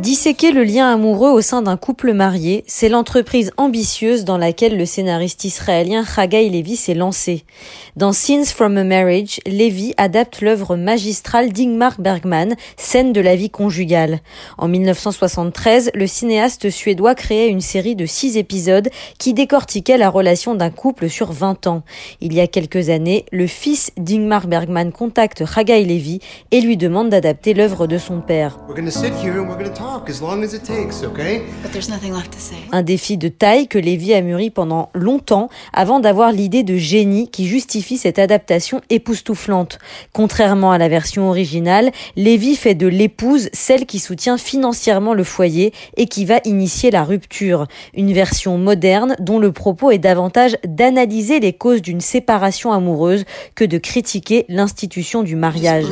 Disséquer le lien amoureux au sein d'un couple marié, c'est l'entreprise ambitieuse dans laquelle le scénariste israélien Haggai Levi s'est lancé. Dans Scenes from a Marriage, Levi adapte l'œuvre magistrale d'Ingmar Bergman, Scène de la vie conjugale. En 1973, le cinéaste suédois créait une série de six épisodes qui décortiquaient la relation d'un couple sur 20 ans. Il y a quelques années, le fils d'Ingmar Bergman contacte Haggai Levi et lui demande d'adapter l'œuvre de son père. Un défi de taille que Lévy a mûri pendant longtemps avant d'avoir l'idée de génie qui justifie cette adaptation époustouflante. Contrairement à la version originale, Lévy fait de l'épouse celle qui soutient financièrement le foyer et qui va initier la rupture. Une version moderne dont le propos est davantage d'analyser les causes d'une séparation amoureuse que de critiquer l'institution du mariage.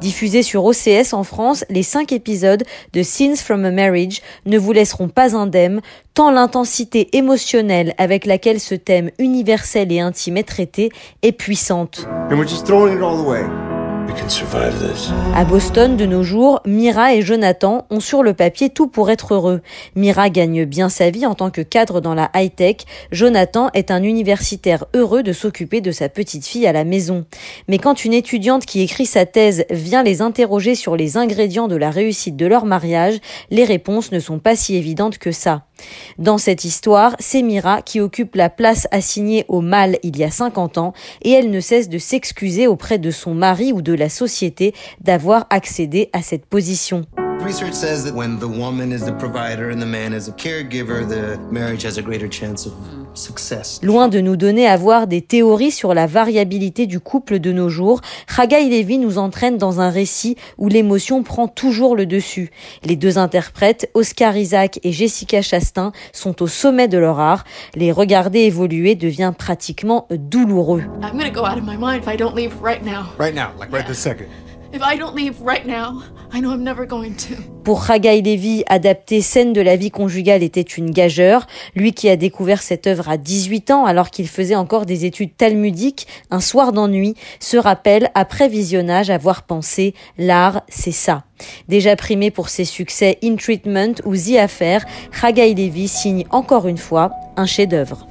Diffusés sur OCS en France, les cinq épisodes de Scenes from a Marriage ne vous laisseront pas indemne, tant l'intensité émotionnelle avec laquelle ce thème universel et intime est traité est puissante. À Boston, de nos jours, Mira et Jonathan ont sur le papier tout pour être heureux. Mira gagne bien sa vie en tant que cadre dans la high-tech. Jonathan est un universitaire heureux de s'occuper de sa petite fille à la maison. Mais quand une étudiante qui écrit sa thèse vient les interroger sur les ingrédients de la réussite de leur mariage, les réponses ne sont pas si évidentes que ça. Dans cette histoire, c'est Mira qui occupe la place assignée au mâle il y a 50 ans et elle ne cesse de s'excuser auprès de son mari ou de la société d'avoir accédé à cette position. Research says that when the woman is the provider and the man is a caregiver, the marriage has a greater chance of. Loin de nous donner à voir des théories sur la variabilité du couple de nos jours, Haggai Levi nous entraîne dans un récit où l'émotion prend toujours le dessus. Les deux interprètes, Oscar Isaac et Jessica Chastain, sont au sommet de leur art. Les regarder évoluer devient pratiquement douloureux. I'm Pour Haggai Levi, adapter Scène de la vie conjugale était une gageure. Lui qui a découvert cette œuvre à 18 ans alors qu'il faisait encore des études talmudiques, un soir d'ennui, se rappelle après visionnage avoir pensé l'art, c'est ça. Déjà primé pour ses succès In Treatment ou The Affair, Haggai Levi signe encore une fois un chef-d'œuvre.